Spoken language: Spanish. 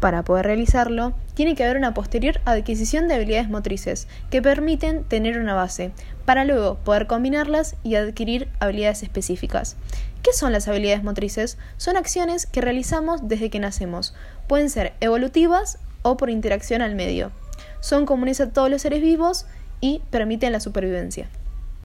Para poder realizarlo, tiene que haber una posterior adquisición de habilidades motrices que permiten tener una base, para luego poder combinarlas y adquirir habilidades específicas. ¿Qué son las habilidades motrices? Son acciones que realizamos desde que nacemos. Pueden ser evolutivas o por interacción al medio. Son comunes a todos los seres vivos y permiten la supervivencia.